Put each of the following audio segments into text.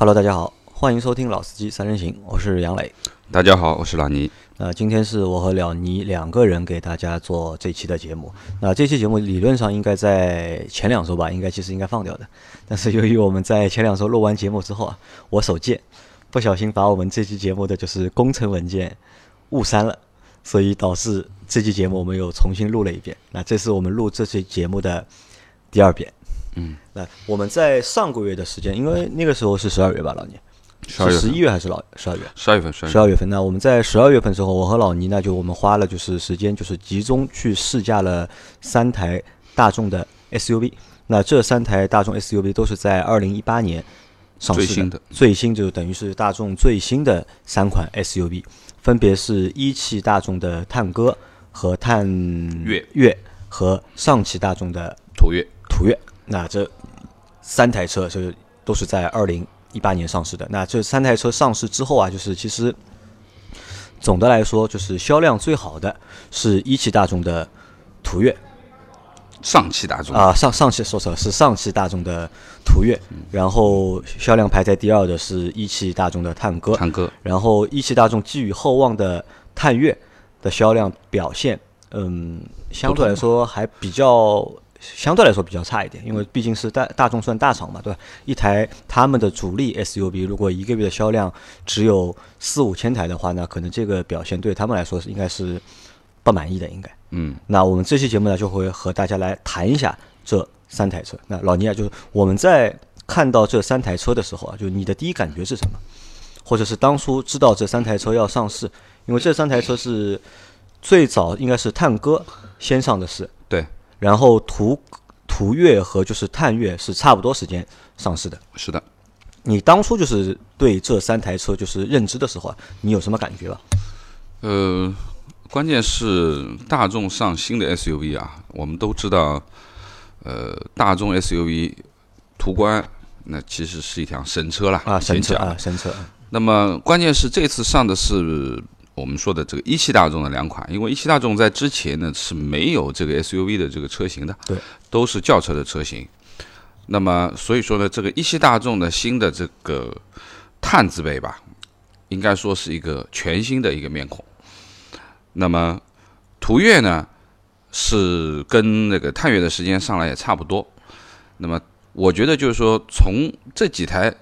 Hello，大家好，欢迎收听老司机三人行，我是杨磊。大家好，我是老倪。那今天是我和了倪两个人给大家做这期的节目。那这期节目理论上应该在前两周吧，应该其实应该放掉的。但是由于我们在前两周录完节目之后啊，我手贱，不小心把我们这期节目的就是工程文件误删了，所以导致这期节目我们又重新录了一遍。那这是我们录这期节目的第二遍。嗯，那我们在上个月的时间，因为那个时候是十二月吧，老倪，十二月份，是十一月还是老十二月？十二月份，十二月。份，那我们在十二月份时候，我和老倪呢，就我们花了就是时间，就是集中去试驾了三台大众的 SUV。那这三台大众 SUV 都是在二零一八年上市最新的。最新就等于是大众最新的三款 SUV，分别是一汽大众的探歌和探岳岳和上汽大众的途岳，途岳。那这三台车就是都是在二零一八年上市的。那这三台车上市之后啊，就是其实总的来说，就是销量最好的是一汽大众的途岳上汽大众啊，上上汽说错了，是上汽大众的途岳。然后销量排在第二的是一汽大众的探歌，探歌，然后一汽大众寄予厚望的探岳的销量表现，嗯，相对来说还比较相对来说比较差一点，因为毕竟是大大众算大厂嘛，对吧？一台他们的主力 SUV 如果一个月的销量只有四五千台的话，那可能这个表现对他们来说是应该是不满意的，应该。嗯，那我们这期节目呢，就会和大家来谈一下这三台车。那老倪啊，就是我们在看到这三台车的时候啊，就你的第一感觉是什么？或者是当初知道这三台车要上市，因为这三台车是最早应该是探戈先上的市，对，然后途途岳和就是探岳是差不多时间上市的。是的。你当初就是对这三台车就是认知的时候啊，你有什么感觉吧？呃，关键是大众上新的 SUV 啊，我们都知道，呃，大众 SUV 途观那其实是一辆神车啦，啊，神车啊，神车，那么关键是这次上的是我们说的这个一汽大众的两款，因为一汽大众在之前呢是没有这个 SUV 的这个车型的，对，都是轿车的车型。那么所以说呢，这个一汽大众的新的这个探字辈吧，应该说是一个全新的一个面孔。那么途岳呢，是跟那个探岳的时间上来也差不多。那么我觉得就是说，从这几台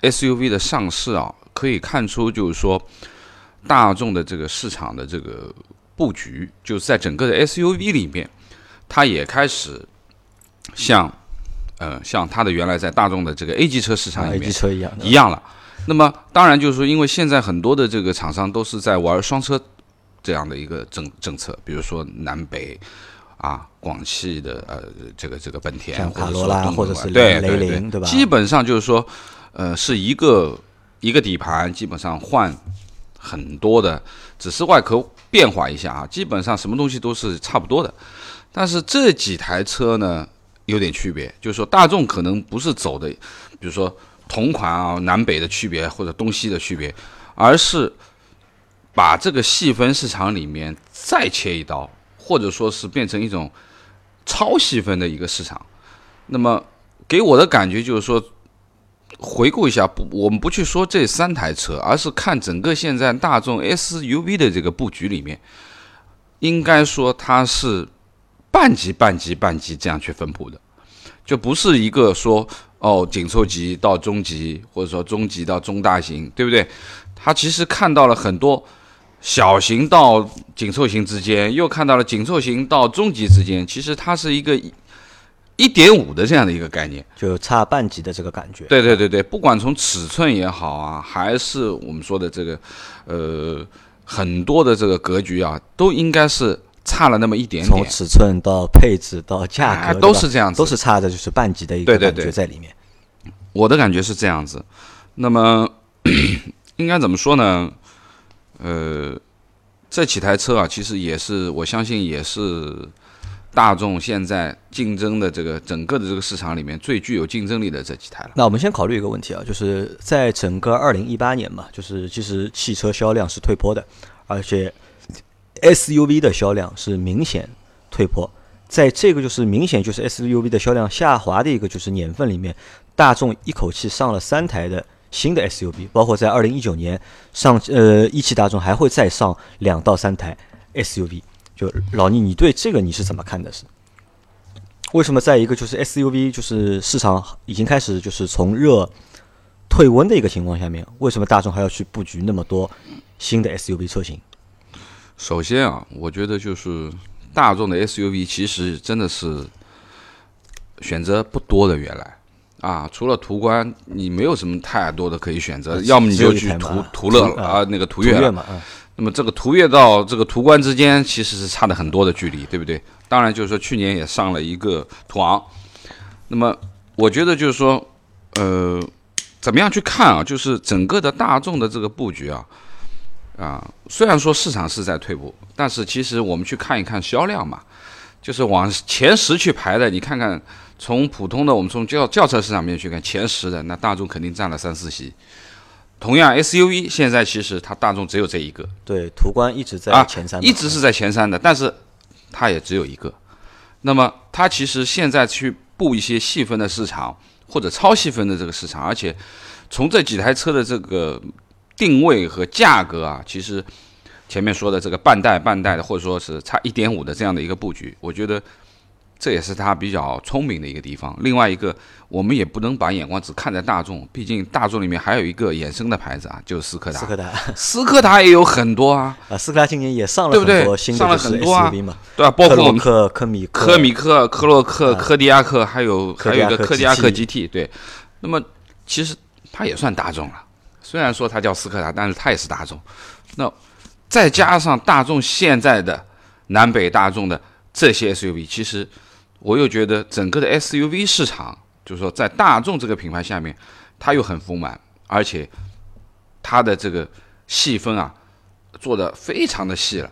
SUV 的上市啊，可以看出就是说，大众的这个市场的这个布局，就是在整个的 SUV 里面，它也开始像呃像它的原来在大众的这个 A 级车市场里面级车一样，一样了。那么当然就是说，因为现在很多的这个厂商都是在玩双车这样的一个政政策，比如说南北啊，广汽的呃这个这个本田，像卡罗拉或者是雷对对对。凌对吧？基本上就是说，呃，是一个一个底盘，基本上换很多的，只是外壳变化一下啊，基本上什么东西都是差不多的。但是这几台车呢有点区别，就是说大众可能不是走的，比如说同款啊南北的区别或者东西的区别，而是把这个细分市场里面再切一刀，或者说是变成一种超细分的一个市场。那么给我的感觉就是说，回顾一下，不，我们不去说这三台车，而是看整个现在大众 SUV 的这个布局里面，应该说它是半级、半级、半级这样去分布的，就不是一个说哦紧凑级到中级，或者说中级到中大型，对不对？它其实看到了很多小型到紧凑型之间，又看到了紧凑型到中级之间，其实它是一个一点五的这样的一个概念。就差半级的这个感觉。对对对对，不管从尺寸也好啊，还是我们说的这个呃很多的这个格局啊，都应该是差了那么一点点从。尺寸到配置到价格，哎都是这样子都是差的，就是半级的一个感对对对觉在里面。我的感觉是这样子。那么 应该怎么说呢？呃，这几台车啊，其实也是我相信也是大众现在竞争的这个整个的这个市场里面最具有竞争力的这几台了。那我们先考虑一个问题啊，就是在整个二零一八年嘛，就是其实汽车销量是退坡的，而且 SUV 的销量是明显退坡。在这个就是明显就是 SUV 的销量下滑的一个就是年份里面，大众一口气上了三台的新的 SUV，包括在二零一九年上呃一汽大众还会再上两到三台 SUV。就老倪，你对这个你是怎么看的？是为什么在一个就是 SUV 就是市场已经开始就是从热退温的一个情况下面，为什么大众还要去布局那么多新的 SUV 车型？首先啊，我觉得就是大众的 SUV 其实真的是选择不多的，原来啊，除了途观，你没有什么太多的可以选择，要么你就去途途乐啊，那个途岳嘛。那么这个途岳到这个途观之间其实是差的很多的距离，对不对？当然就是说去年也上了一个途昂。那么我觉得就是说，呃，怎么样去看啊？就是整个的大众的这个布局啊，啊，虽然说市场是在退步，但是其实我们去看一看销量嘛，就是往前十去排的，你看看从普通的我们从轿轿车市场面去看前十的，那大众肯定占了三四席。同样，SUV 现在其实它大众只有这一个，对，途观一直在前三，一直是在前三的，但是它也只有一个。那么它其实现在去布一些细分的市场或者超细分的这个市场，而且从这几台车的这个定位和价格啊，其实前面说的这个半代半代的，或者说是差一点五的这样的一个布局，我觉得。这也是他比较聪明的一个地方。另外一个，我们也不能把眼光只看在大众，毕竟大众里面还有一个衍生的牌子啊，就是斯柯达。斯柯达，斯柯达也有很多啊。啊，斯柯达今年也上了很多新的 SUV 嘛，对吧？包括我们科科米科米克、科洛克、科迪亚克，还有还有一个科迪亚克 GT。对，那么其实它也算大众了。虽然说它叫斯柯达，但是它也是大众。那再加上大众现在的南北大众的这些 SUV，其实。我又觉得整个的 SUV 市场，就是说在大众这个品牌下面，它又很丰满，而且它的这个细分啊，做的非常的细了。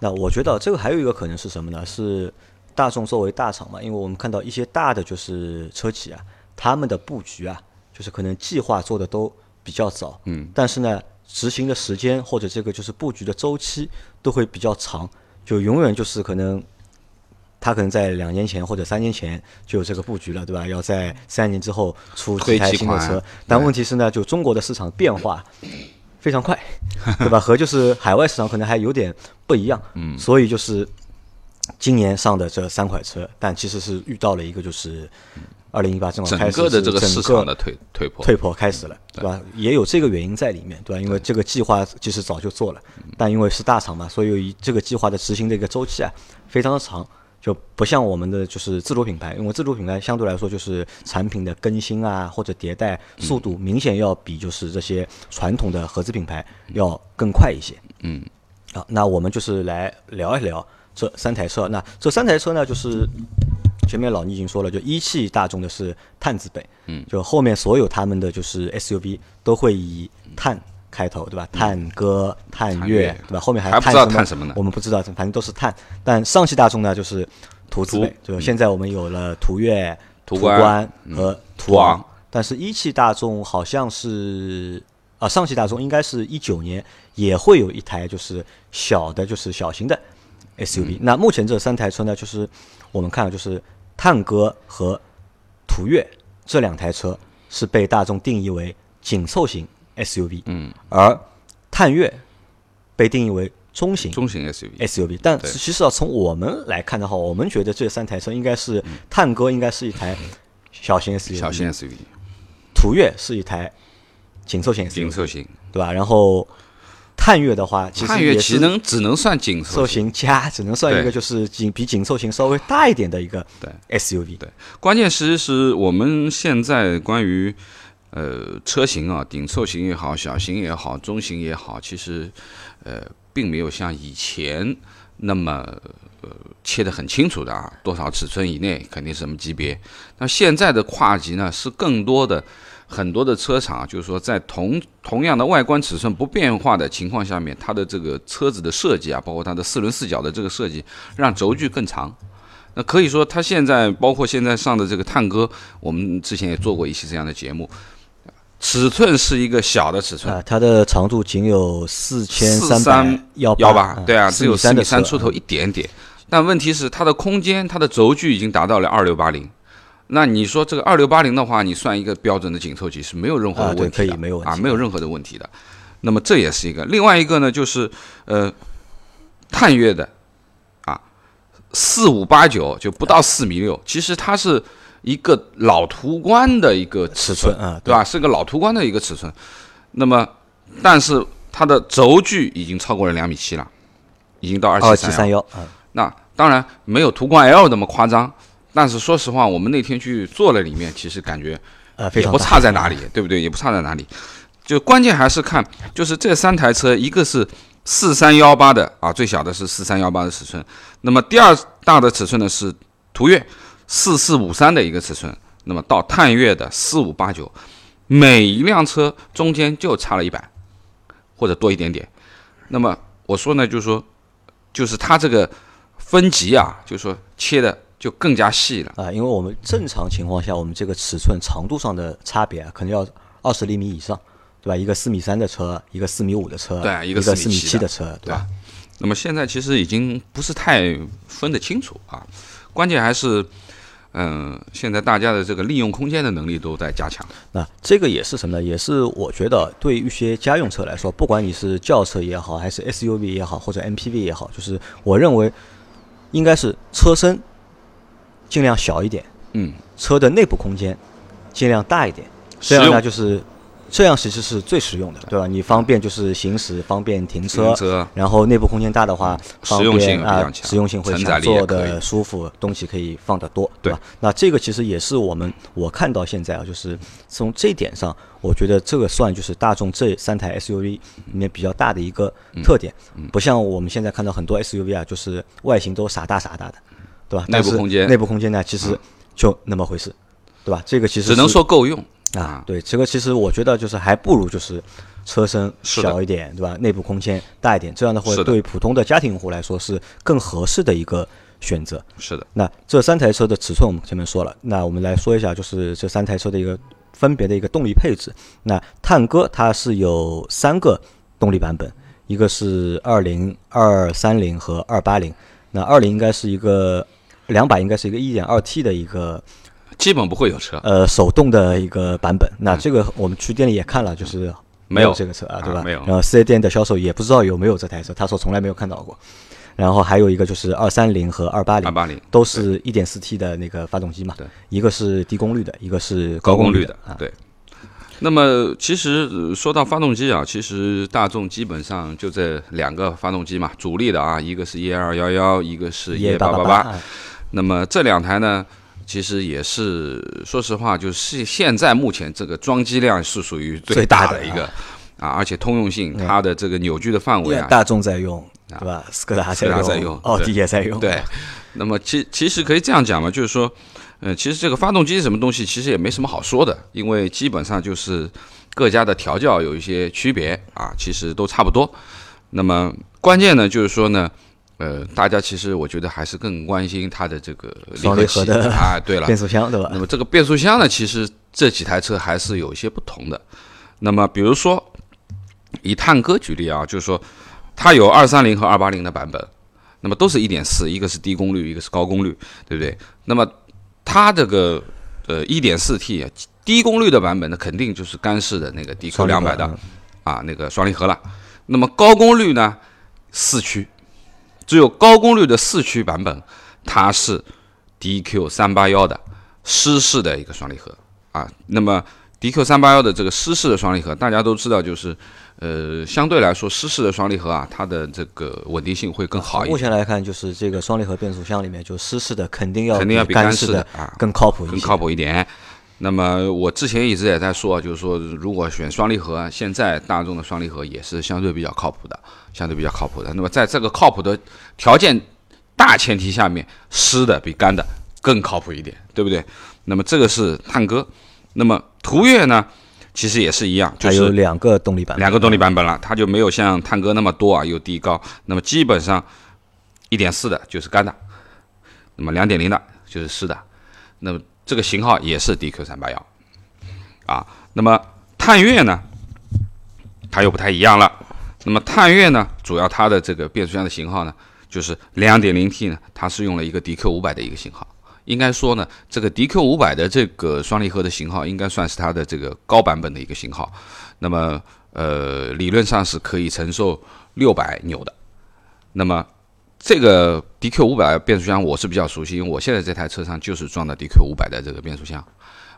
那我觉得这个还有一个可能是什么呢？是大众作为大厂嘛，因为我们看到一些大的就是车企啊，他们的布局啊，就是可能计划做的都比较早，嗯，但是呢，执行的时间或者这个就是布局的周期都会比较长，就永远就是可能。他可能在两年前或者三年前就有这个布局了，对吧？要在三年之后出几台新的车，但问题是呢，就中国的市场变化非常快，对吧？和就是海外市场可能还有点不一样，嗯，所以就是今年上的这三款车，但其实是遇到了一个就是二零一八正好开始整个的这个市场的退退坡退坡开始了，对吧？也有这个原因在里面，对吧？因为这个计划其实早就做了，但因为是大厂嘛，所以这个计划的执行的一个周期啊非常的长。就不像我们的就是自主品牌，因为自主品牌相对来说就是产品的更新啊或者迭代速度明显要比就是这些传统的合资品牌要更快一些。嗯，好，那我们就是来聊一聊这三台车。那这三台车呢，就是前面老倪已经说了，就一汽大众的是碳字辈，嗯，就后面所有他们的就是 SUV 都会以碳。开头对吧？探戈、探月对吧？后面还不知道探什么呢？我们不知道，反正都是探。但上汽大众呢，就是途字辈，就现在我们有了途岳、途观和途昂。但是一汽大众好像是啊，上汽大众应该是一九年也会有一台就是小的，就是小型的 SUV。那目前这三台车呢，就是我们看就是探戈和途岳这两台车是被大众定义为紧凑型。SUV，嗯，而探岳被定义为中型中型 SUV，SUV，但其实啊，从我们来看的话，我们觉得这三台车应该是探歌应该是一台小型 SUV，小型 SUV，途岳是一台紧凑型 SUV，紧凑型，对吧？然后探岳的话，探岳只能只能算紧凑型。加，只能算一个就是紧比紧凑型稍微大一点的一个对。SUV，对，关键其实是我们现在关于。呃，车型啊，顶凑型也好，小型也好，中型也好，其实，呃，并没有像以前那么呃切得很清楚的啊，多少尺寸以内肯定什么级别。那现在的跨级呢，是更多的很多的车厂，就是说在同同样的外观尺寸不变化的情况下面，它的这个车子的设计啊，包括它的四轮四角的这个设计，让轴距更长。那可以说，它现在包括现在上的这个探歌，我们之前也做过一期这样的节目。尺寸是一个小的尺寸。啊，它的长度仅有四千三百幺八，对啊，只有四三出头一点点。但问题是它的空间，它的轴距已经达到了二六八零，那你说这个二六八零的话，你算一个标准的紧凑级是没有任何的问题的，可以没有啊，没有任何的问题的。那么这也是一个，另外一个呢，就是呃，探岳的啊，四五八九就不到四米六，其实它是一个老途观的一个尺寸寸啊，对吧？是个老途观的一个尺寸。那么，但是它的轴距已经超过了两米七了，已经到二二七三幺啊，那当然没有途观 L 那么夸张，但是说实话，我们那天去坐了里面，其实感觉呃，非也不差在哪里，对不对？也不差在哪里。就关键还是看，就是这三台车，一个是四三幺八的啊，最小的是四三幺八的尺寸，那么第二大的尺寸呢是途岳四四五三的一个尺寸，那么到探岳的四五八九，每一辆车中间就差了一百或者多一点点。那么我说呢，就是说，就是它这个分级啊，就是说切的就更加细了。啊，因为我们正常情况下，我们这个尺寸长度上的差别啊，可能要二十厘米以上，对吧？一个四米三的车，一个四米五的车，对一个一个4米7的四米七的车，对吧？那么现在其实已经不是太分得清楚啊，关键还是，嗯、现在大家的这个利用空间的能力都在加强。那这个也是什么呢？也是我觉得对于一些家用车来说，不管你是轿车也好，还是 SUV 也好，或者 MPV 也好，就是我认为应该是车身尽量小一点，嗯，车的内部空间尽量大一点，这样呢就是这样其实是最实用的，对吧？你方便就是行驶，方便停车停，车然后内部空间大的话，方实用性便啊实用性会强，坐的舒服，东西可以放得多，对吧？那这个其实也是我们我看到现在啊，就是从这一点上，我觉得这个算就是大众这三台 SUV 里面比较大的一个嗯特点，不像我们现在看到很多 SUV 啊，就是外形都傻大傻大的，对吧？内部空间嗯内部空间呢，其实就那么回事，对吧？这个其实只能说够用啊，对，这个其实我觉得就是还不如就是车身小一点，对吧？内部空间大一点，这样的话对普通的家庭用户来说是更合适的一个选择。是的，那这三台车的尺寸我们前面说了，那我们来说一下，就是这三台车的一个分别的一个动力配置。那探歌它是有三个动力版本，一个是二零、二三零和二八零。那二零应该是一个两百，应该是一个一点二 T 的一个基本不会有车，呃手动的一个版本。那这个我们去店里也看了，就是没有这个车啊，啊对吧？没有然后四 S 店的销售也不知道有没有这台车，他说从来没有看到过。然后还有一个就是二三零和二八零二，八零都是一点四 T 的那个发动机嘛，对，一个是低功率的，一个是高功功的啊，，率的对。那么其实呃说到发动机啊，其实大众基本上就这两个发动机嘛，主力的啊，一个是 EA 二幺幺，一个是八八八。八，那么这两台呢，其实也是说实话，就是现在目前这个装机量是属于最大大的一个啊，而且通用性，它的这个扭矩的范围啊，大众在用，对吧？斯柯达在用用，奥迪也在用，对，那么其其实可以这样讲嘛，就是说，呃，其实这个发动机是什么东西，其实也没什么好说的，因为基本上就是各家的调教有一些区别啊，其实都差不多。那么关键呢，就是说呢，呃，大家其实我觉得还是更关心它的这个双离合器的啊，对了，变速箱对吧那？么这个变速箱呢，其实这几台车还是有一些不同的。那么比如说以探戈举例啊，就是说它有二三零和二八零的版本，那么都是一点四，一个是低功率，一个是高功率，对不对？那么它这个呃一点四 T 低功率的版本呢，肯定就是干式的那个 DQ 两百的嗯啊那个双离合了。那么高功率呢，四驱，只有高功率的四驱版本，它是 DQ 三八幺的湿式的一个双离合啊。那么 DQ 三八幺的这个湿式的双离合，大家都知道，就是呃相对来说湿式的双离合啊，它的这个稳定性会更好一点目，前来看，就是这个双离合变速箱里面，就湿式的肯定要肯定要比干干式的啊更靠谱一些，更靠谱一点。那么我之前一直也在说，就是说如果选双离合，现在大众的双离合也是相对比较靠谱的，相对比较靠谱的。那么在这个靠谱的条件大前提下面，湿的比干的更靠谱一点，对不对？那么这个是探戈，那么途岳呢，其实也是一样，就是有两个动力版本，两个动力版本了，它就没有像探戈那么多啊，有低高。那么基本上一点四的就是干的，那么两点零的就是湿的。那么这个型号也是 DQ 三八幺啊。那么探岳呢，它又不太一样了。那么探岳呢，主要它的这个变速箱的型号呢，就是两点零 T 呢，它是用了一个 DQ 五百的一个型号，应该说呢，这个 DQ 五百的这个双离合的型号，应该算是它的这个高版本的一个型号。那么，呃，理论上是可以承受六百牛的。那么，这个 DQ 五百变速箱我是比较熟悉，因为我现在这台车上就是装的 DQ 五百的这个变速箱，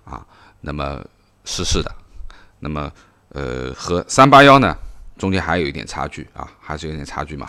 啊，那么湿式的，那么呃和三八幺呢中间还有一点差距啊，还是有点差距嘛。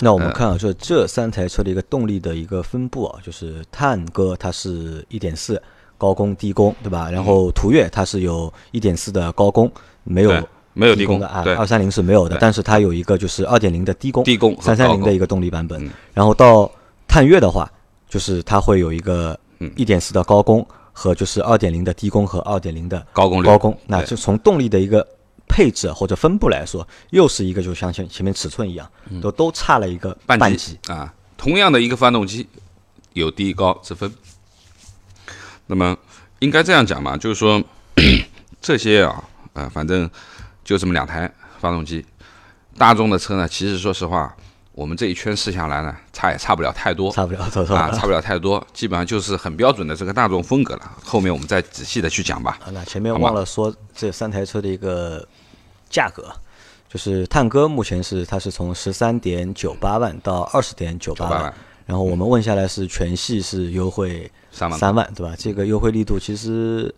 那我们看啊，就这三台车的一个动力的一个分布啊，就是探歌它是一点四高功低功，对吧？然后途岳它是有一点四的高功，没有没有低功的啊，对，二三零是没有的，但是它有一个就是二点零的低功，低功三三零的一个动力版本。然后到探岳的话，就是它会有一个一点四的高功和就是二点零的低功和二点零的高功率高功，那就从动力的一个。配置或者分布来说，又是一个就像前前面尺寸一样，都都差了一个半级啊。同样的一个发动机，有低高之分。那么应该这样讲嘛，就是说 这些啊，呃，反正就这么两台发动机。大众的车呢，其实说实话，我们这一圈试下来呢，差也差不了太多，差不了多少啊，差不了太多，基本上就是很标准的这个大众风格了。后面我们再仔细的去讲吧。啊，那前面忘了说这三台车的一个。价格就是探戈，目前是它是从十三点九八万到二十点九八万，然后我们问下来是全系是优惠三万，三万对吧？这个优惠力度其实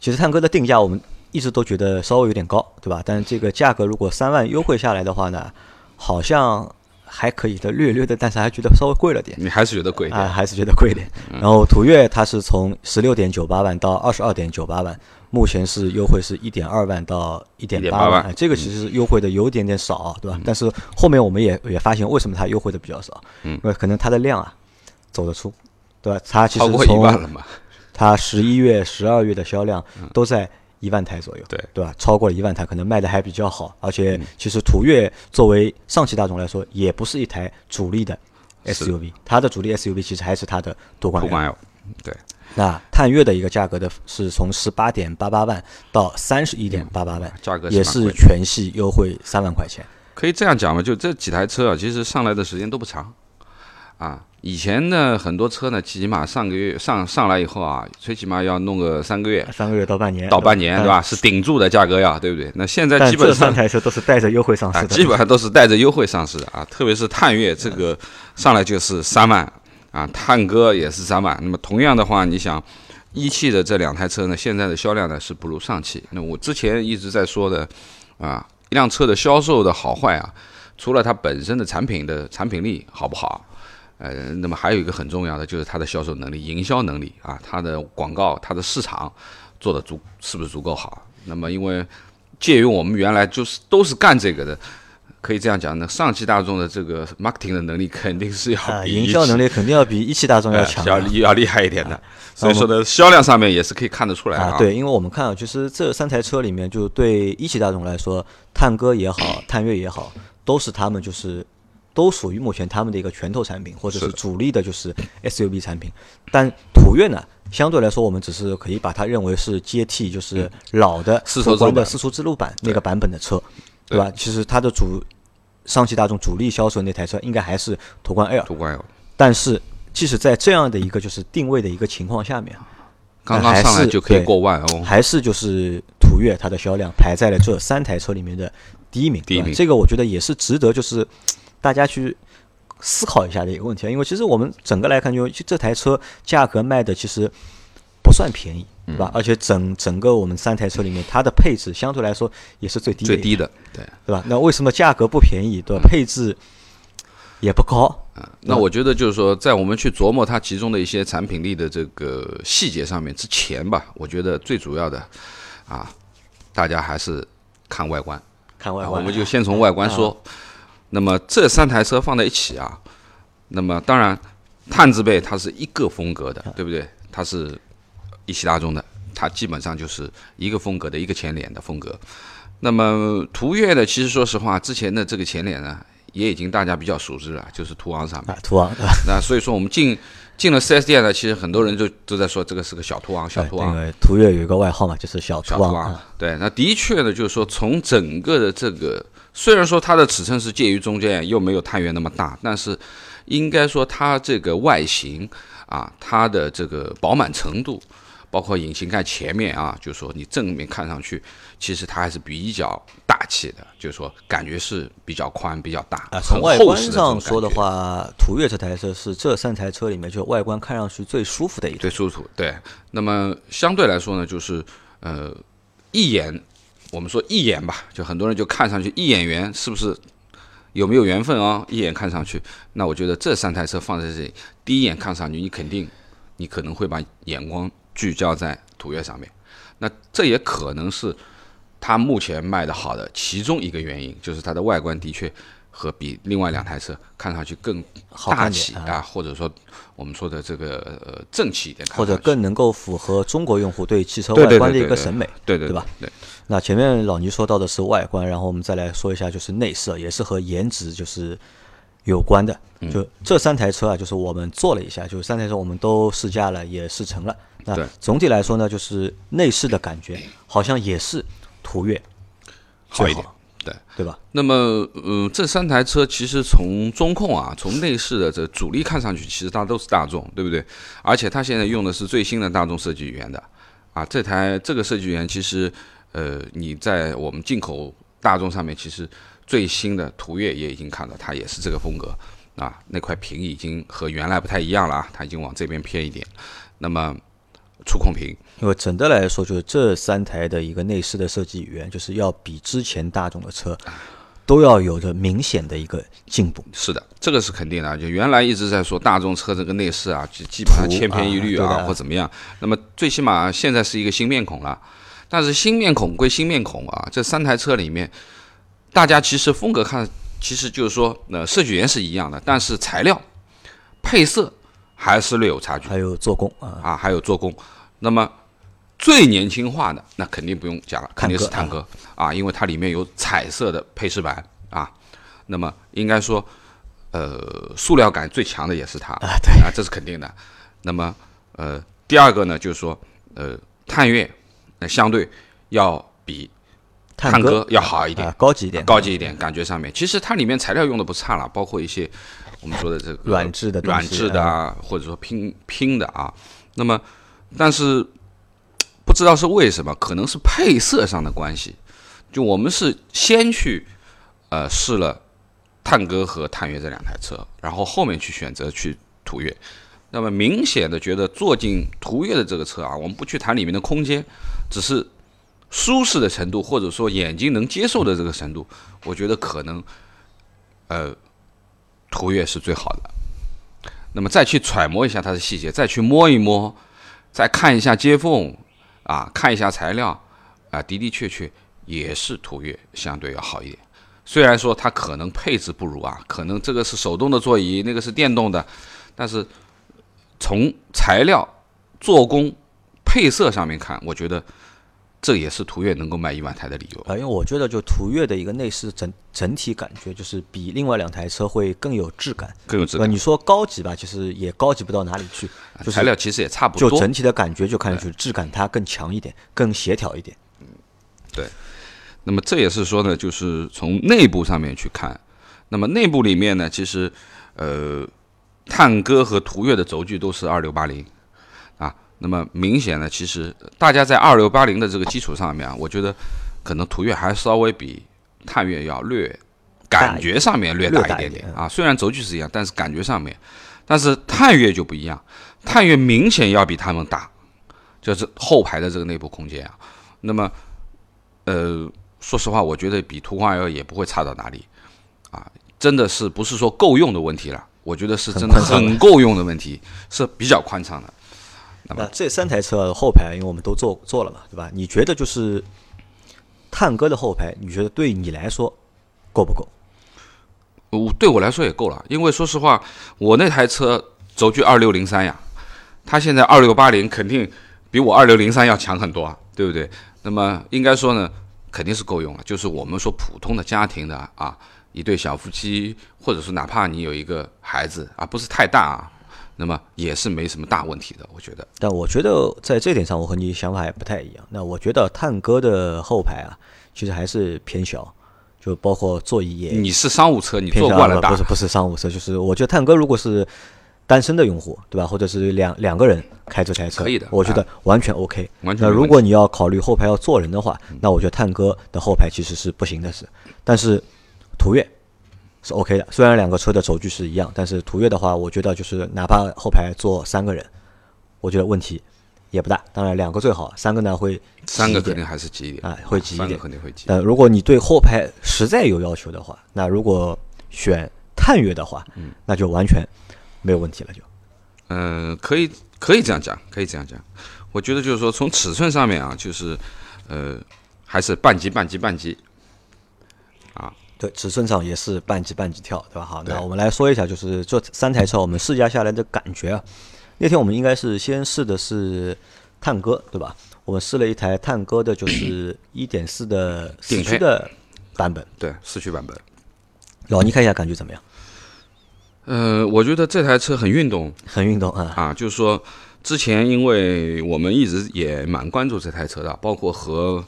其实探歌的定价我们一直都觉得稍微有点高，对吧？但是这个价格如果三万优惠下来的话呢，好像还可以的，略略的，但是还觉得稍微贵了点。你还是觉得贵啊？还是觉得贵点？然后途岳它是从十六点九八万到二十二点九八万。目前是优惠是一点二万到一点八万，这个其实优惠的有点点少，对吧？但是后面我们也也发现，为什么它优惠的比较少？嗯，因为可能它的量啊走得出，对吧？它其实从它十一月、十二月的销量都在一万台左右，对对吧？超过了一万台，可能卖的还比较好。而且其实途岳作为上汽大众来说，也不是一台主力的 SUV，它的主力 SUV 其实还是它的途观 L，对。那探岳的一个价格的是从十八点八八万到三十一点八八万，价格也是全系优惠三万块钱。可以这样讲嘛？就这几台车啊，其实上来的时间都不长啊。以前呢，很多车呢，起码上个月上上来以后啊，最起码要弄个三个月，三个月到半年，到半年对吧？是顶住的价格呀，对不对？那现在基本上三台车都是带着优惠上市的，基本上都是带着优惠上市的啊。特别是探岳这个上来就是三万。啊，探歌也是三万。那么同样的话，你想，一汽的这两台车呢，现在的销量呢是不如上汽。那我之前一直在说的，啊，一辆车的销售的好坏啊，除了它本身的产品的产品力好不好，呃，那么还有一个很重要的就是它的销售能力、营销能力啊，它的广告、它的市场做的足是不是足够好？那么因为介于我们原来就是都是干这个的。可以这样讲，那上汽大众的这个 marketing 的能力肯定是要比营销能力肯定要比一汽大众要强，要要厉害一点的。所以说呢，销量上面也是可以看得出来啊。对，因为我们看啊，其实这三台车里面，就对一汽大众来说，探歌也好，探岳也好，都是他们就是都属于目前他们的一个拳头产品，或者是主力的，就是 SUV 产品。但途岳呢，相对来说，我们只是可以把它认为是接替，就是老的途观的四驱自动版那个版本的车。对吧？其实它的主上汽大众主力销售那台车应该还是途观 L。途观 L。但是，即使在这样的一个就是定位的一个情况下面，刚刚上来就可以过万哦。还是就是途岳它的销量排在了这三台车里面的第一名。第一名。这个我觉得也是值得就是大家去思考一下的一个问题啊，因为其实我们整个来看，就这台车价格卖的其实不算便宜。对吧？而且整整个我们三台车里面，它的配置相对来说也是最低最低的，对对吧？那为什么价格不便宜？对吧？配置也不高啊。那我觉得就是说，在我们去琢磨它其中的一些产品力的这个细节上面之前吧，我觉得最主要的啊，大家还是看外观。看外观，我们就先从外观说。那么这三台车放在一起啊，那么当然探字辈它是一个风格的，对不对？它是。一汽大众的，它基本上就是一个风格的一个前脸的风格。那么途岳呢，其实说实话，之前的这个前脸呢，也已经大家比较熟知了，就是途昂上面。途昂。那所以说我们进进了四 S 店呢，其实很多人就都在说这个是个小途昂，小途昂。因为途岳有一个外号嘛，就是小途昂。对，那的确呢，就是说从整个的这个，虽然说它的尺寸是介于中间，又没有探岳那么大，但是应该说它这个外形。啊，它的这个饱满程度，包括引擎盖前面啊，就是说你正面看上去，其实它还是比较大气的，就是说感觉是比较宽、比较大。啊，从外观上说的，话，途岳这台车是这三台车里面就外观看上去最舒服的一台。最舒服。对，那么相对来说呢，就是呃，一眼我们说一眼吧，就很多人就看上去一眼缘是不是有没有缘分啊、一眼看上去，那我觉得这三台车放在这里，第一眼看上去，你肯定你可能会把眼光聚焦在途岳上面。那这也可能是它目前卖的好的其中一个原因，就是它的外观的确和比另外两台车看上去更好大气啊，或者说我们说的这个呃正气一点或者，更能够符合中国用户对汽车外观的一个审美。对对对吧？对，那前面老倪说到的是外观，然后我们再来说一下就是内饰，也是和颜值就是有关的。嗯就这三台车啊，就是我们做了一下，就是三台车我们都试驾了，也试乘了。那对总体来说呢，就是内饰的感觉好像也是途岳好一点。对，对吧？那么，嗯、这三台车其实从中控啊，从内饰的这主力看上去，其实它都是大众，对不对？而且它现在用的是最新的大众设计语言的，啊，这台这个设计语言其实，呃，你在我们进口大众上面，其实最新的途岳也已经看到，它也是这个风格，啊，那块屏已经和原来不太一样了啊，它已经往这边偏一点。那么，触控屏，因为整的来说，就是这三台的一个内饰的设计语言，就是要比之前大众的车都要有着明显的一个进步。是的，这个是肯定的啊。就原来一直在说大众车这个内饰啊，就基本上千篇一律啊，啊或怎么样。那么最起码现在是一个新面孔了，但是新面孔归新面孔啊，这三台车里面，大家其实风格看，其实就是说，呃，设计语言是一样的，但是材料、配色还是略有差距还有做工啊，啊，还有做工。那么最年轻化的那肯定不用讲了，肯定是探探戈啊，因为它里面有彩色的配饰板啊。那么应该说，呃，塑料感最强的也是它啊，对啊，这是肯定的。那么呃，第二个呢，就是说呃，探岳那相对要比探戈戈要好一点啊，高级一点，高级一点，感觉上面其实它里面材料用的不差了，包括一些我们说的这个软质的软质的啊，或者说拼拼的啊。那么，但是不知道是为什么，可能是配色上的关系，就我们是先去呃试了探戈和探岳这两台车，然后后面去选择去途岳。那么明显的觉得坐进途岳的这个车啊，我们不去谈里面的空间，只是舒适的程度，或者说眼睛能接受的这个程度，我觉得可能，呃，途岳是最好的。那么再去揣摩一下它的细节，再去摸一摸，再看一下接缝，啊，看一下材料，啊，的的确确也是途岳相对要好一点。虽然说它可能配置不如啊，可能这个是手动的座椅，那个是电动的，但是从材料、做工、配色上面看，我觉得这也是途岳能够卖一万台的理由。啊，因为我觉得就途岳的一个内饰整整体感觉就是比另外两台车会更有质感。呃，更有质感，你说高级吧，其实也高级不到哪里去，就是材料其实也差不多。就整体的感觉就看上去质感它更强一点，更协调一点。嗯，对那么这也是说呢，就是从内部上面去看，那么内部里面呢，其实呃，探戈和途岳的轴距都是二六八零啊。那么明显呢，其实大家在二六八零的这个基础上面啊，我觉得可能途岳还稍微比探岳要略感觉上面略大一点点点啊。虽然轴距是一样，但是感觉上面，但是探岳就不一样，探岳明显要比他们大，就是后排的这个内部空间啊。那么呃。说实话，我觉得比途观 L 也不会差到哪里，啊，真的是不是说够用的问题了？我觉得是真的很够用的问题，是比较宽敞的。那这三台车后排，因为我们都坐坐了嘛，对吧？你觉得就是探戈的后排，你觉得对你来说够不够？我对我来说也够了，因为说实话，我那台车轴距二六零三呀，它现在二六八零，肯定比我二六零三要强很多啊，对不对？那么应该说呢，肯定是够用了。就是我们说普通的家庭的啊，一对小夫妻，或者说哪怕你有一个孩子啊，不是太大啊，那么也是没什么大问题的，我觉得。但我觉得在这点上，我和你想法也不太一样。那我觉得探戈的后排啊，其实还是偏小，就包括座椅也你是商务车，你坐惯了大不是不是商务车，就是我觉得探戈如果是单身的用户，对吧？或者是两两个人开这台车，可以的我觉得完全 OK。完全那如果你要考虑后排要坐人的话，那我觉得探戈的后排其实是不行的是，但是途岳是 OK 的。虽然两个车的轴距是一样，但是途岳的话，我觉得就是哪怕后排坐三个人，我觉得问题也不大。当然两个最好，三个呢会三个肯定还是挤一点啊会挤一点肯定会挤。但如果你对后排实在有要求的话，那如果选探岳的话，嗯那就完全没有问题了就。嗯，可以可以这样讲，可以这样讲。我觉得就是说，从尺寸上面啊，就是呃，还是半级半级半级。对，尺寸上也是半级半级跳，对吧？好，那我们来说一下，就是这三台车我们试驾下来的感觉啊。那天我们应该是先试的是探戈，对吧？我们试了一台探戈的，就是 一点四的四顶驱的版本。对，四驱版本。老倪看一下感觉怎么样？呃，我觉得这台车很运动很运动啊，啊，就是说之前因为我们一直也蛮关注这台车的，包括和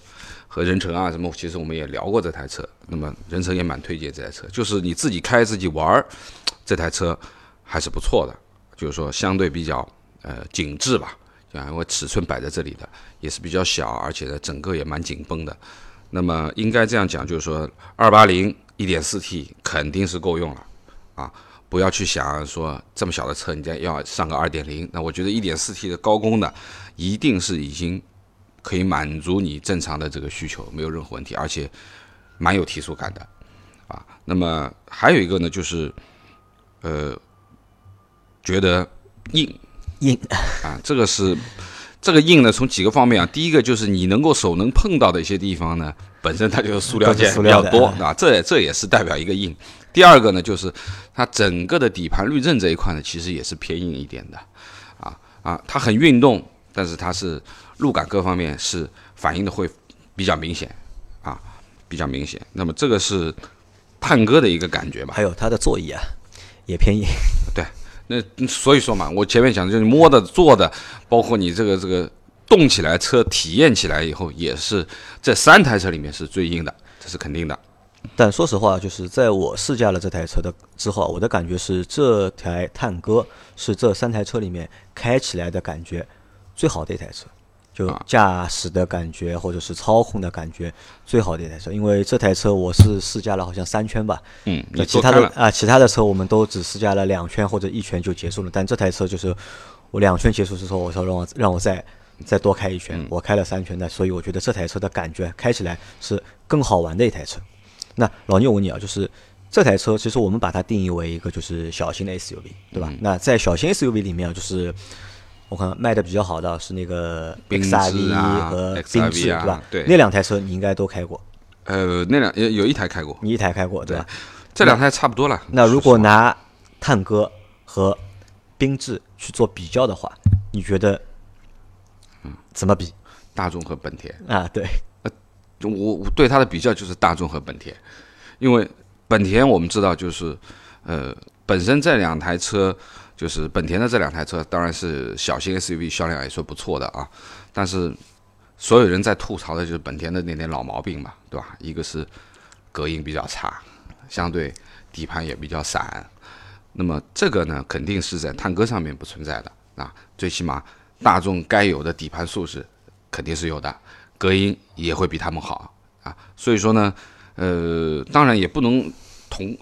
和任成啊什么，其实我们也聊过这台车。那么任成也蛮推荐这台车，就是你自己开自己玩儿，这台车还是不错的，就是说相对比较呃紧致吧，啊，因为尺寸摆在这里的也是比较小，而且呢整个也蛮紧绷的。那么应该这样讲，就是说二八零一点四 T 肯定是够用了啊，不要去想说这么小的车你再要上个二点零，那我觉得一点四 T 的高功的一定是已经可以满足你正常的这个需求，没有任何问题，而且蛮有提速感的啊。那么还有一个呢，就是呃，觉得硬硬啊，这个是这个硬呢，从几个方面啊，第一个就是你能够手能碰到的一些地方呢，本身它就是塑料件塑料的比较多哎啊，这这也是代表一个硬。第二个呢，就是它整个的底盘滤震这一块呢，其实也是偏硬一点的，啊啊，它很运动，但是它是路感各方面是反应的会比较明显啊，比较明显。那么这个是探戈的一个感觉吧。还有它的座椅啊也偏硬。对那所以说嘛，我前面讲的就是摸的、坐的，包括你这个这个动起来车体验起来以后，也是这三台车里面是最硬的，这是肯定的。但说实话，就是在我试驾了这台车的之后，我的感觉是这台探戈是这三台车里面开起来的感觉最好的一台车，就啊驾驶的感觉或者是操控的感觉最好的一台车。因为这台车我是试驾了好像三圈吧，嗯，那其他的啊，其他的车我们都只试驾了两圈或者一圈就结束了，但这台车就是我两圈结束之后，我说让我让我再再多开一圈，嗯我开了三圈的，所以我觉得这台车的感觉开起来是更好玩的一台车。那老聂，我问你啊，就是这台车其实我们把它定义为一个就是小型的 SUV，对嗯吧？那在小型 SUV 里面啊，就是我看卖的比较好的是那个缤智 XRV 啊和缤智，啊对吧？对那两台车你应该都开过，呃，那两有有一台开过，你一台开过，对吧？这两台差不多了。那如果拿探戈和缤智去做比较的话，你觉得嗯怎么比大众和本田，啊？对，呃我我对它的比较就是大众和本田，因为本田我们知道就是呃本身这两台车就是本田的这两台车当然是小型 SUV 销量也算不错的啊，但是所有人在吐槽的就是本田的那点老毛病嘛，对吧？一个是隔音比较差，相对底盘也比较散，那么这个呢肯定是在探戈上面不存在的啊，最起码大众该有的底盘素质肯定是有的。隔音也会比他们好啊，所以说呢，呃，当然也不能同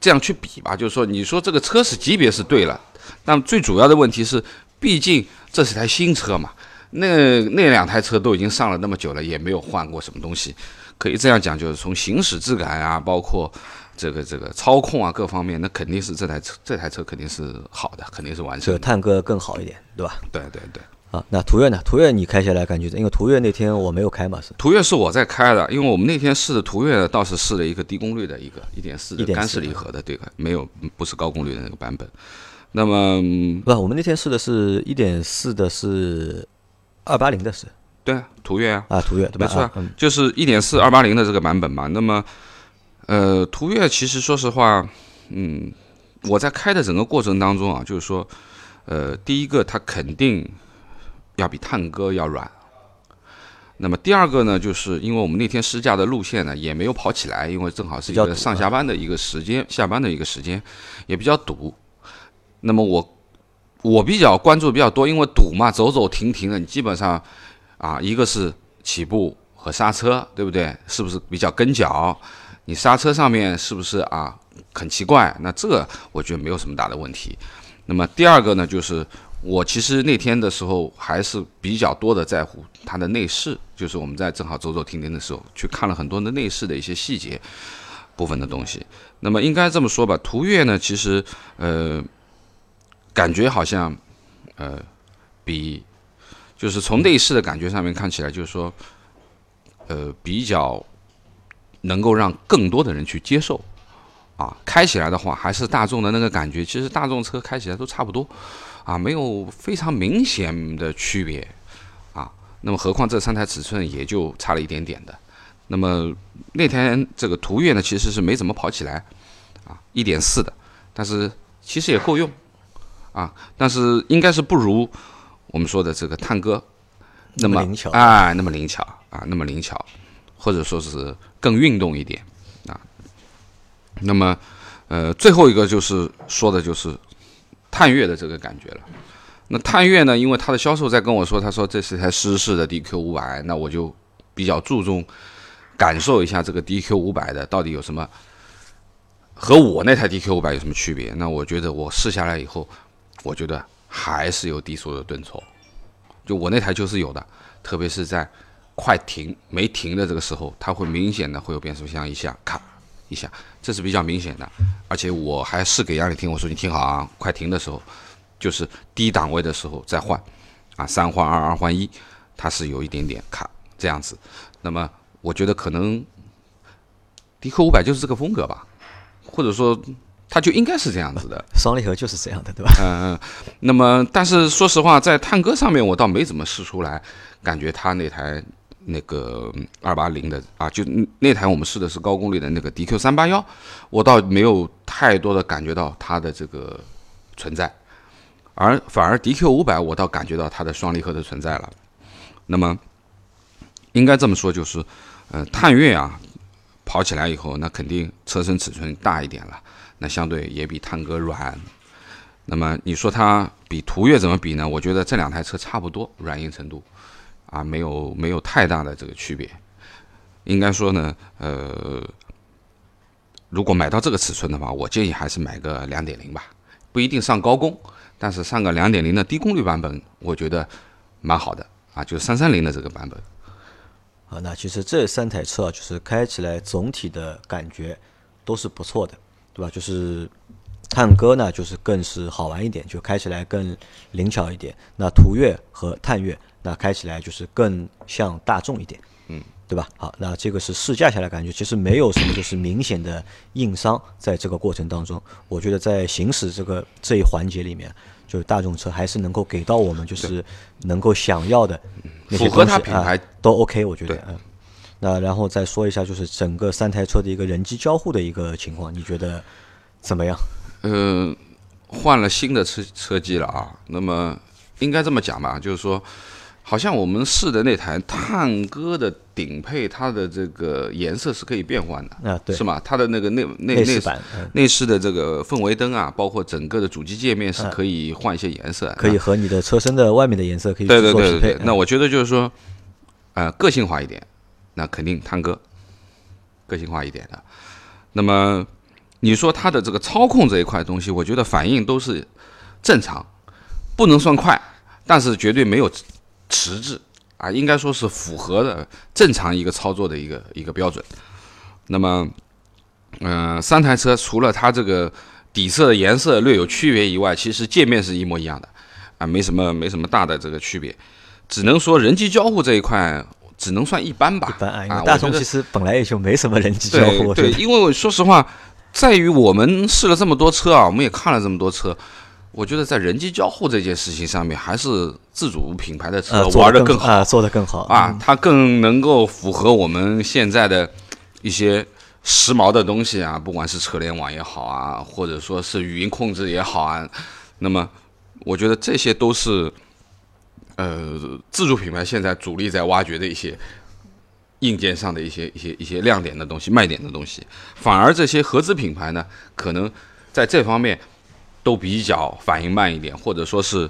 这样去比吧，就是说，你说这个车是级别是对了，但最主要的问题是，毕竟这是台新车嘛，那那两台车都已经上了那么久了，也没有换过什么东西，可以这样讲，就是从行驶质感啊，包括这个这个操控啊各方面，那肯定是这台车这台车肯定是好的，肯定是完这胜的。探戈更好一点，对吧？对对对。啊，那途岳呢？途岳你开下来感觉怎？因为途岳那天我没有开嘛，是途岳是我在开的，因为我们那天试的途岳倒是试了一个低功率的一个一点四的1.4干式离合的这个，没有不是高功率的那个版本。那么嗯不？我们那天试的是一点四的，是二八零的是对啊，途岳啊，啊，途岳对吧？没错啊啊嗯，就是一点四二八零的这个版本嘛。那么呃，途岳其实说实话，嗯，我在开的整个过程当中啊，就是说，呃，第一个它肯定要比探戈要软。那么第二个呢，就是因为我们那天试驾的路线呢也没有跑起来，因为正好是一个上下班的一个时间，下班的一个时间也比较堵。那么我我比较关注比较多，因为堵嘛，走走停停的，你基本上啊，一个是起步和刹车，对不对？是不是比较跟脚？你刹车上面是不是啊很奇怪？那这个我觉得没有什么大的问题。那么第二个呢，就是我其实那天的时候还是比较多的在乎它的内饰，就是我们在正好走走停停的时候去看了很多的内饰的一些细节部分的东西。那么应该这么说吧，途岳呢，其实呃。感觉好像，呃，比就是从内饰的感觉上面看起来，就是说，呃，比较能够让更多的人去接受，啊，开起来的话还是大众的那个感觉。其实大众车开起来都差不多，啊，没有非常明显的区别，啊，那么何况这三台尺寸也就差了一点点的。那么那天这个途岳呢，其实是没怎么跑起来，啊，一点四的，但是其实也够用。啊，但是应该是不如我们说的这个探戈那么啊，那么灵巧啊，那么灵巧，或者说是更运动一点啊。那么呃，最后一个就是说的就是探岳的这个感觉了。那探岳呢，因为它的销售在跟我说，他说这是台湿式的 DQ 五百，那我就比较注重感受一下这个 DQ 五百的到底有什么和我那台 DQ 五百有什么区别。那我觉得我试下来以后。我觉得还是有低速的顿挫，就我那台就是有的，特别是在快停没停的这个时候，它会明显的会有变速箱一下咔一下，这是比较明显的。而且我还试给杨磊听，我说你听好啊，快停的时候，就是低档位的时候再换，啊三换二二换一，它是有一点点卡这样子。那么我觉得可能迪克五百就是这个风格吧，或者说。它就应该是这样子的，双离合就是这样的，对吧？嗯嗯。那么，但是说实话，在探戈上面，我倒没怎么试出来，感觉它那台那个二八零的啊，就那台我们试的是高功率的那个 DQ 三八幺，我倒没有太多的感觉到它的这个存在，而反而 DQ 五百，我倒感觉到它的双离合的存在了。那么，应该这么说，就是，呃，探岳啊，跑起来以后，那肯定车身尺寸大一点了。那相对也比探戈软，那么你说它比途岳怎么比呢？我觉得这两台车差不多软硬程度，啊，没有没有太大的这个区别。应该说呢，呃，如果买到这个尺寸的话，我建议还是买个两点零吧，不一定上高功，但是上个两点零的低功率版本，我觉得蛮好的啊，就是三三零的这个版本。啊，那其实这三台车啊就是开起来总体的感觉都是不错的。对吧？就是探戈呢，就是更是好玩一点，就开起来更灵巧一点。那途岳和探岳，那开起来就是更像大众一点，嗯，对吧？好，那这个是试驾下来感觉，其实没有什么就是明显的硬伤，在这个过程当中，我觉得在行驶这个这一环节里面，就是大众车还是能够给到我们就是能够想要的那些东西啊，都 OK，我觉得，嗯。那然后再说一下，就是整个三台车的一个人机交互的一个情况，你觉得怎么样？嗯，换了新的车车机了啊。那么应该这么讲吧，就是说，好像我们试的那台探戈的顶配，它的这个颜色是可以变换的啊，对，是吗？它的那个内内内饰内饰的这个氛围灯啊，包括整个的主机界面是可以换一些颜色，可以和你的车身的外面的颜色可以对对对对。那我觉得就是说，呃，个性化一点。那肯定探戈，个性化一点的。那么你说它的这个操控这一块东西，我觉得反应都是正常，不能算快，但是绝对没有迟滞啊，应该说是符合的正常一个操作的一个一个标准。那么，嗯，三台车除了它这个底色的颜色略有区别以外，其实界面是一模一样的啊，没什么没什么大的这个区别，只能说人机交互这一块。只能算一般吧，一般啊，因为大众其实本来也就没什么人机交互。对，因为说实话，在于我们试了这么多车啊，我们也看了这么多车，我觉得在人机交互这件事情上面，还是自主品牌的车玩的更好啊，做的更好啊，它更能够符合我们现在的一些时髦的东西啊，不管是车联网也好啊，或者说是语音控制也好啊，那么我觉得这些都是。呃，自主品牌现在主力在挖掘的一些硬件上的一些一些一些亮点的东西、卖点的东西，反而这些合资品牌呢，可能在这方面都比较反应慢一点，或者说是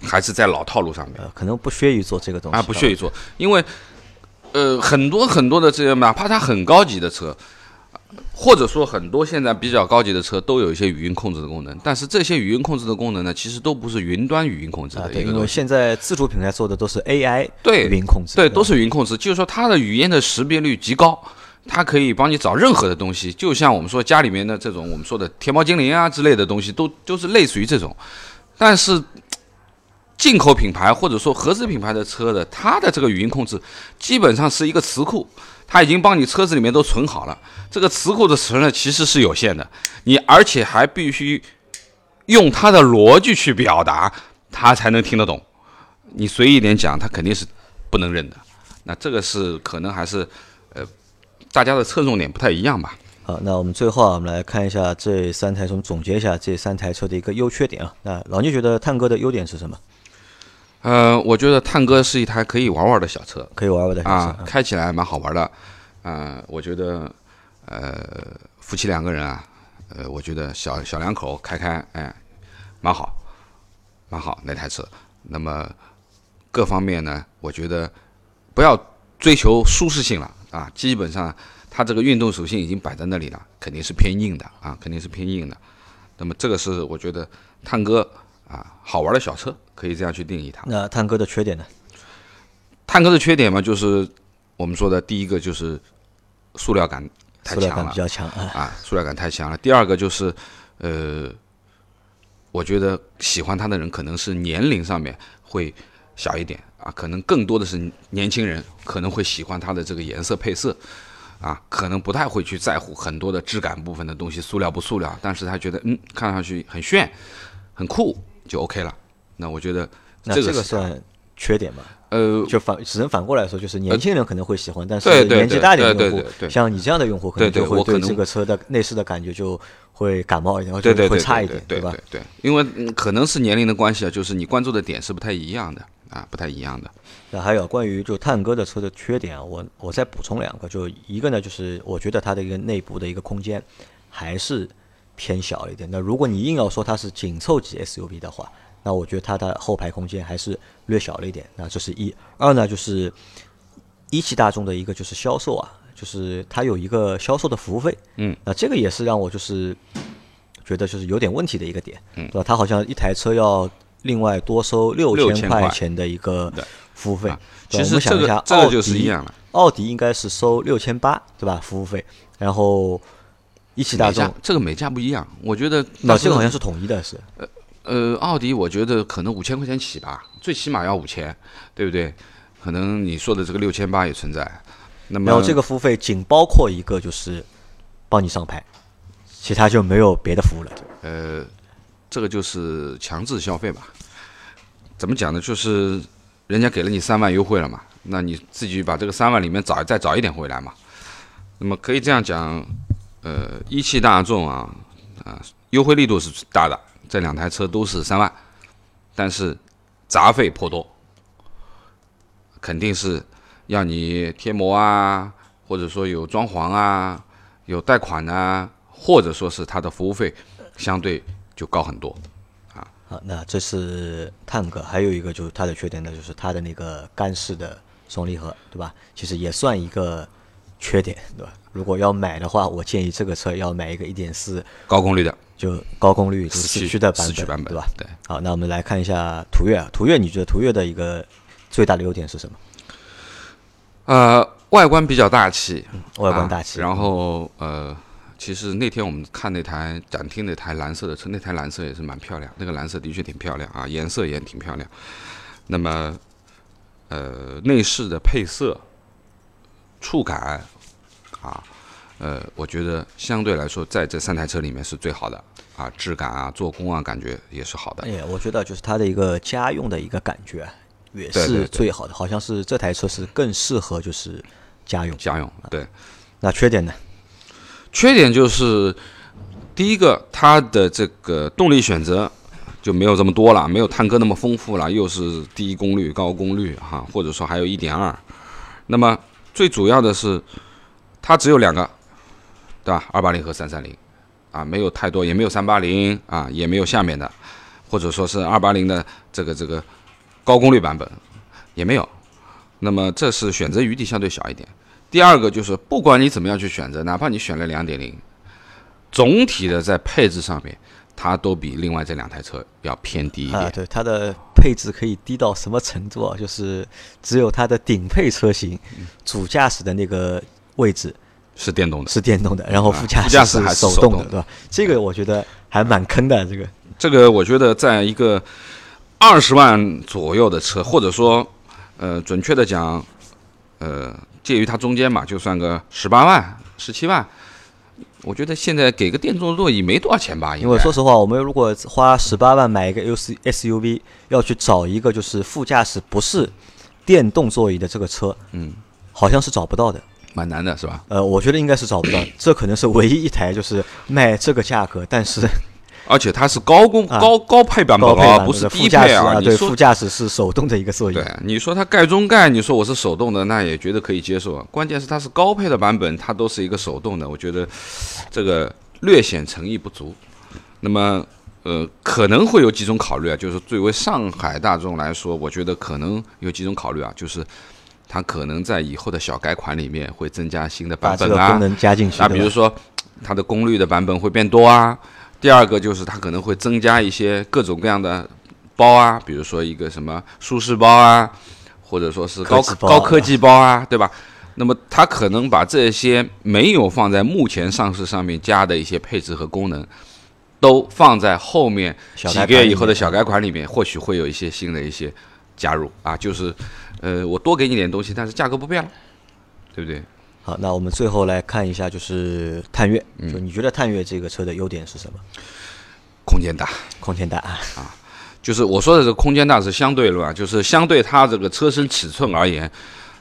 还是在老套路上面呃，可能不屑于做这个东西啊，不屑于做，因为呃很多很多的这些，哪怕它很高级的车。或者说很多现在比较高级的车都有一些语音控制的功能，但是这些语音控制的功能呢，其实都不是云端语音控制的因为。现在自主品牌做的都是 AI 对语音控制，对，吧都是语音控制，就是说它的语音的识别率极高，它可以帮你找任何的东西，就像我们说家里面的这种我们说的天猫精灵啊之类的东西，都都是类似于这种。但是进口品牌或者说合资品牌的车的，它的这个语音控制基本上是一个词库，它已经帮你车子里面都存好了。这个词库的存呢其实是有限的，你而且还必须用它的逻辑去表达，它才能听得懂。你随意一点讲，它肯定是不能认的。那这个是可能还是大家的侧重点不太一样吧。好，那我们最后啊，我们来看一下这三台车，我们总结一下这三台车的一个优缺点啊。那老聂觉得探戈的优点是什么？呃，我觉得探戈是一台可以玩玩的小车可以玩玩的小车啊，开起来蛮好玩的。啊、我觉得呃夫妻两个人啊，呃，我觉得小小两口开开，哎，蛮好，蛮好那台车。那么各方面呢，我觉得不要追求舒适性了啊，基本上它这个运动属性已经摆在那里了，肯定是偏硬的啊，肯定是偏硬的。那么这个是我觉得探戈啊好玩的小车，可以这样去定义它。那探戈的缺点呢？探戈的缺点嘛，就是我们说的第一个就是塑料感太强了塑料感比较强啊。啊，塑料感太强了。第二个就是，呃，我觉得喜欢它的人可能是年龄上面会小一点啊，可能更多的是年轻人可能会喜欢它的这个颜色配色啊，可能不太会去在乎很多的质感部分的东西，塑料不塑料，但是他觉得嗯，看上去很炫、很酷就 OK 了。那我觉得那这这个算缺点吗？呃，就反只能反过来说，就是年轻人可能会喜欢，但是年纪大一点的用户像你这样的用户，可能就会对这个车的内饰的感觉就会感冒一点，或者对对对，会差一点，吧？对对对，因为嗯可能是年龄的关系啊，就是你关注的点是不太一样的啊，不太一样的。那还有关于就探戈的车的缺点啊，我我再补充两个，就一个呢，就是我觉得它的一个内部的一个空间还是偏小一点。那如果你硬要说它是紧凑级 SUV 的话，那我觉得它的后排空间还是略小了一点。那这是一，二呢就是一汽大众的一个就是销售啊，就是它有一个销售的服务费，嗯，那这个也是让我就是觉得就是有点问题的一个点，嗯，对吧？它好像一台车要另外多收六千块钱的一个服务费啊。其实这个，这个奥就是一样了。奥迪应该是收六千八，对吧？服务费，然后一汽大众，这个每家不一样，我觉得那这个好像是统一的，是呃，奥迪我觉得可能五千块钱起吧，最起码要五千，对不对？可能你说的这个六千八也存在。那么然后这个服务费仅包括一个就是帮你上牌，其他就没有别的服务了。呃，这个就是强制消费吧？怎么讲呢？就是人家给了你三万优惠了嘛，那你自己把这个三万里面找再找一点回来嘛。那么可以这样讲，呃，一汽大众啊啊，优惠力度是大的，这两台车都是三万，但是杂费颇多，肯定是要你贴膜啊，或者说有装潢啊，有贷款啊，或者说是它的服务费相对就高很多。啊好，那这是探戈，还有一个就是它的缺点呢，就是它的那个干式的双离合，对吧？其实也算一个缺点，对吧？如果要买的话，我建议这个车要买一个一点四，高功率的就高功率就四四驱的版本，四驱版本对吧？？对，好，那我们来看一下途岳啊，途岳，你觉得途岳的一个最大的优点是什么？呃，外观比较大气，外观大气，啊然后呃，其实那天我们看那台展厅那台蓝色的车，那台蓝色也是蛮漂亮，那个蓝色的确挺漂亮啊，颜色也挺漂亮。那么呃，内饰的配色、触感啊，呃，我觉得相对来说，在这三台车里面是最好的啊，质感啊、做工啊，感觉也是好的哎。呀，我觉得就是它的一个家用的一个感觉啊也是对对对最好的，好像是这台车是更适合就是家用。家用对，那缺点呢？缺点就是第一个，它的这个动力选择就没有这么多了，没有探戈那么丰富了，又是低功率、高功率哈，或者说还有一点二。那么最主要的是，它只有两个，对吧？二八零和三三零，啊，没有太多，也没有三八零啊，也没有下面的，或者说是二八零的这个这个高功率版本也没有。那么这是选择余地相对小一点。第二个就是不管你怎么样去选择，哪怕你选了两点零，总体的在配置上面，它都比另外这两台车要偏低一啊，点。对，它的配置可以低到什么程度啊？就是只有它的顶配车型主驾驶的那个位置是电动的。是电动的，然后啊副驾驶还是手动的对吧？这个我觉得还蛮坑的，这个这个我觉得在一个二十万左右的车，或者说，呃，准确的讲，呃，介于它中间嘛，就算个十八万、十七万，我觉得现在给个电动座椅没多少钱吧？因为说实话，我们如果花十八万买一个 U C SUV，要去找一个就是副驾驶不是电动座椅的这个车，嗯，好像是找不到的。蛮难的，是吧？呃，我觉得应该是找不到，这可能是唯一一台就是卖这个价格，但是而且它是高功、啊高高配版本啊，不是低配啊。对，你说副驾驶是手动的一个座椅。对，你说它盖中盖，你说我是手动的，那也觉得可以接受啊。关键是它是高配的版本，它都是一个手动的，我觉得这个略显诚意不足。那么，呃，可能会有几种考虑啊，就是作为上海大众来说，我觉得可能有几种考虑啊，就是它可能在以后的小改款里面会增加新的版本啊这个功，能加进去。那比如说它的功率的版本会变多啊。第二个就是它可能会增加一些各种各样的包啊，比如说一个什么舒适包啊，或者说是高科技包高科技包啊，对吧？那么它可能把这些没有放在目前上市上面加的一些配置和功能，都放在后面几个月以后的小改款里面，或许会有一些新的一些加入啊，就是呃，我多给你点东西，但是价格不变了，对不对？好，那我们最后来看一下，就是探岳。嗯就你觉得探岳这个车的优点是什么？空间大。空间大啊，就是我说的这个空间大是相对论啊，就是相对它这个车身尺寸而言，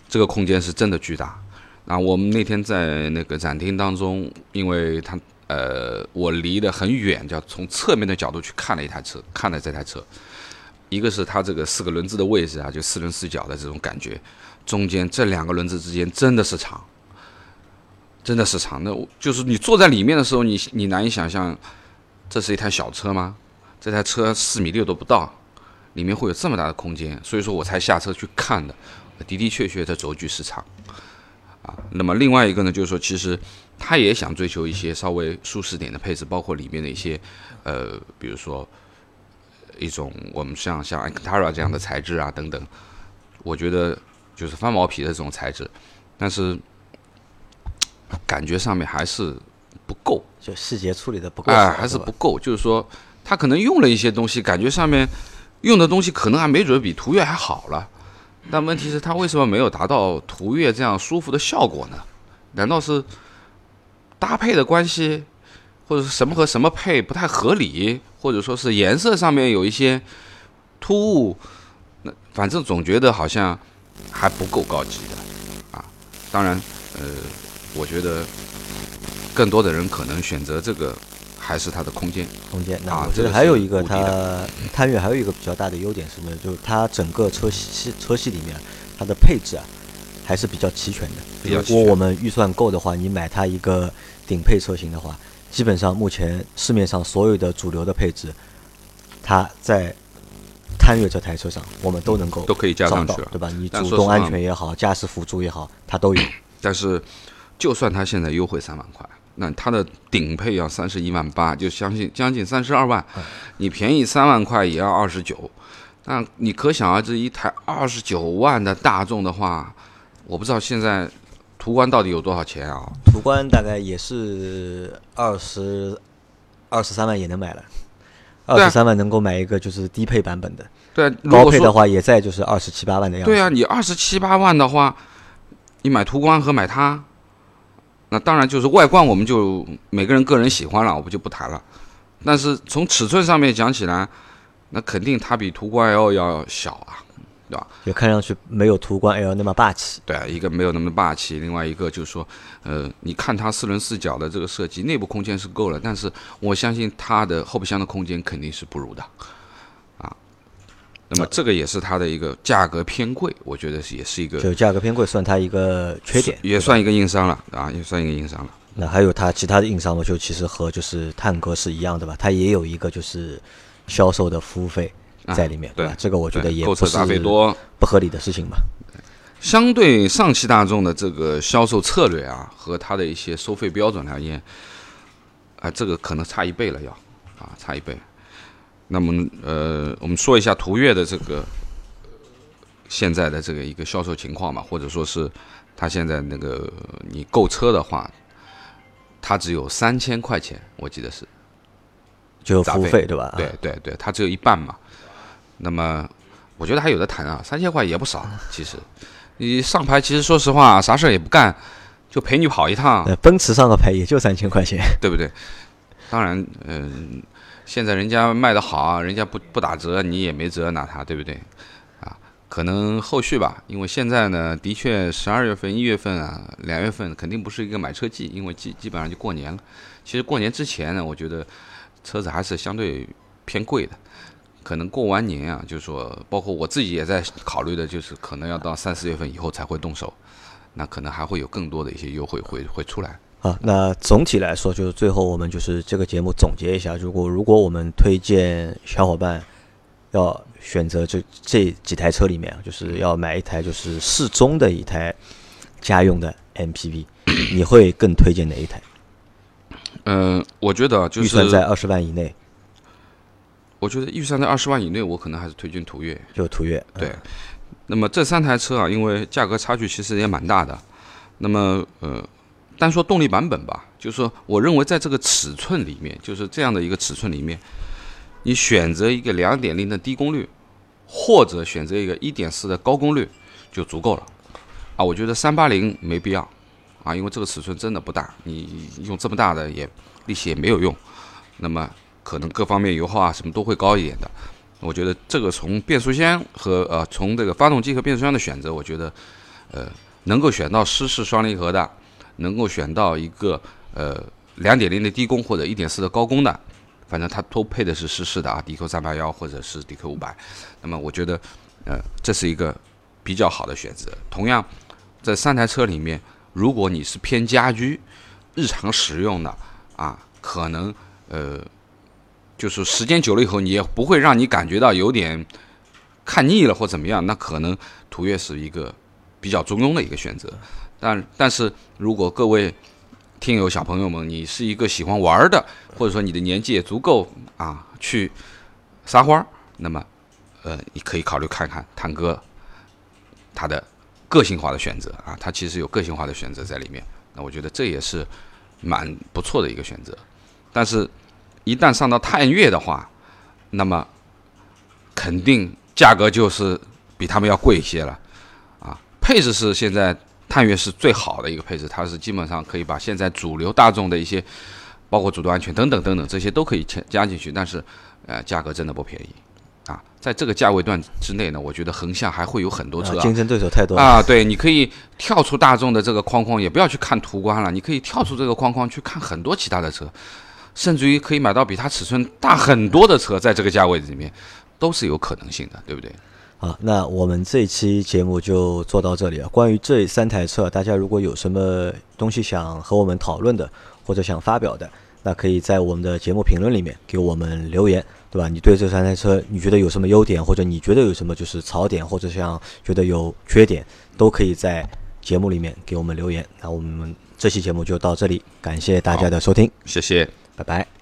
这个空间是真的巨大。啊，我们那天在那个展厅当中，因为它呃，我离得很远，叫从侧面的角度去看了一台车，看了这台车，一个是它这个四个轮子的位置啊，就四轮四角的这种感觉，中间这两个轮子之间真的是长，真的是长。的就是你坐在里面的时候，你你难以想象，这是一台小车吗？这台车四米六都不到，里面会有这么大的空间，所以说我才下车去看的，的的确确这轴距是长，啊，那么另外一个呢，就是说其实他也想追求一些稍微舒适点的配置，包括里面的一些，呃，比如说一种我们像像 Alcantara 这样的材质啊等等，我觉得就是翻毛皮的这种材质，但是感觉上面还是不够。就细节处理的不够好，哎，还是不够。就是说，他可能用了一些东西，感觉上面用的东西可能还没准比途岳还好了。但问题是，他为什么没有达到途岳这样舒服的效果呢？难道是搭配的关系，或者是什么和什么配不太合理，或者说是颜色上面有一些突兀？那反正总觉得好像还不够高级的啊。当然，呃，我觉得更多的人可能选择这个，还是它的空间。空间。那啊我觉得还有一个它探岳还有一个比较大的优点是呢，就是它整个车系车系里面它的配置啊还是比较齐全的。全果我们预算够的话，你买它一个顶配车型的话，基本上目前市面上所有的主流的配置，它在探岳这台车上我们都能够都可以加上去对吧？你主动安全也好，驾驶辅助也好，它都有。但是，就算它现在优惠三万块，那它的顶配要三十一万八，就相信将近三十二万，你便宜三万块也要二十九，那你可想而知，一台二十九万的大众的话，我不知道现在途观到底有多少钱啊？途观大概也是二十二十三万也能买了，二十三万能够买一个就是低配版本的，对啊，高配的话也在就是二十七八万的样子。对啊，你二十七八万的话，你买途观和买它，那当然就是外观我们就每个人个人喜欢了，我们就不谈了。但是从尺寸上面讲起来，那肯定它比途观 L 要小啊，对吧？也看上去没有途观 L 那么霸气。对啊，一个没有那么霸气，另外一个就是说，呃，你看它四轮四角的这个设计，内部空间是够了，但是我相信它的后备箱的空间肯定是不如的，啊。那么这个也是它的一个价格偏贵，我觉得也是一个就价格偏贵算它一个缺点。也算一个硬伤了啊，也算一个硬伤了。那还有它其他的硬伤嘛？就其实和就是探戈是一样的吧，它也有一个就是销售的服务费在里面，对吧？这个我觉得也不是多，不合理的事情吧。相对上汽大众的这个销售策略啊，和它的一些收费标准而言，啊，这个可能差一倍了要，啊，差一倍。那么呃，我们说一下途岳的这个现在的这个一个销售情况嘛，或者说是它现在那个你购车的话，它只有三千块钱，我记得是。就服务费对吧？对对对，它只有一半嘛。那么我觉得还有的谈啊，三千块也不少。其实你上牌，其实说实话，啥事儿也不干，就陪你跑一趟，呃，奔驰上个牌也就三千块钱，对不对？当然，嗯、现在人家卖的好啊，人家不不打折，你也没辙拿它，对不对？啊，可能后续吧，因为现在呢，的确十二月份、一月份啊，两月份肯定不是一个买车季，因为基基本上就过年了。其实过年之前呢，我觉得车子还是相对偏贵的。可能过完年啊，就是说，包括我自己也在考虑的，就是可能要到三四月份以后才会动手，那可能还会有更多的一些优惠会会出来。好，那总体来说，就是最后我们就是这个节目总结一下，如果如果我们推荐小伙伴要选择这这几台车里面，就是要买一台就是适中的一台家用的 MPV，你会更推荐哪一台？嗯、我觉得就预算在二十万以内，我觉得预算在二十万以内，我可能还是推荐途岳。就途岳。对，那么这三台车啊，因为价格差距其实也蛮大的。那么呃，单说动力版本吧，就是说，我认为在这个尺寸里面，就是这样的一个尺寸里面，你选择一个两点零的低功率，或者选择一个一点四的高功率就足够了。啊，我觉得三八零没必要啊，因为这个尺寸真的不大，你用这么大的也力气也没有用。那么可能各方面油耗啊什么都会高一点的。我觉得这个从变速箱和呃从这个发动机和变速箱的选择，我觉得呃能够选到湿式双离合的，能够选到一个呃两点零的低功或者一点四的高功的，反正它都配的是湿式的啊，，DQ 三八幺或者是 DQ 五百。那么我觉得呃这是一个比较好的选择。同样，这三台车里面，如果你是偏家居、日常使用的啊，可能呃。就是时间久了以后，你也不会让你感觉到有点看腻了或怎么样，那可能途岳是一个比较中庸的一个选择。但但是如果各位听友小朋友们，你是一个喜欢玩的，或者说你的年纪也足够啊去撒欢儿，那么呃你可以考虑看看探戈它的个性化的选择啊，它其实有个性化的选择在里面。那我觉得这也是蛮不错的一个选择。但是，一旦上到探岳的话，那么肯定价格就是比他们要贵一些了啊。配置是现在探岳是最好的一个配置，它是基本上可以把现在主流大众的一些，包括主动安全等等等等这些都可以加加进去，但是呃价格真的不便宜啊。在这个价位段之内呢，我觉得横向还会有很多车啊，竞争对手太多了。啊，对，你可以跳出大众的这个框框，也不要去看途观了，你可以跳出这个框框去看很多其他的车，甚至于可以买到比它尺寸大很多的车，在这个价位里面都是有可能性的，对不对？好，那我们这期节目就做到这里了。关于这三台车，大家如果有什么东西想和我们讨论的，或者想发表的，那可以在我们的节目评论里面给我们留言，对吧？你对这三台车，你觉得有什么优点，或者你觉得有什么就是槽点，或者像觉得有缺点，都可以在节目里面给我们留言。那我们这期节目就到这里，感谢大家的收听，谢谢。拜拜。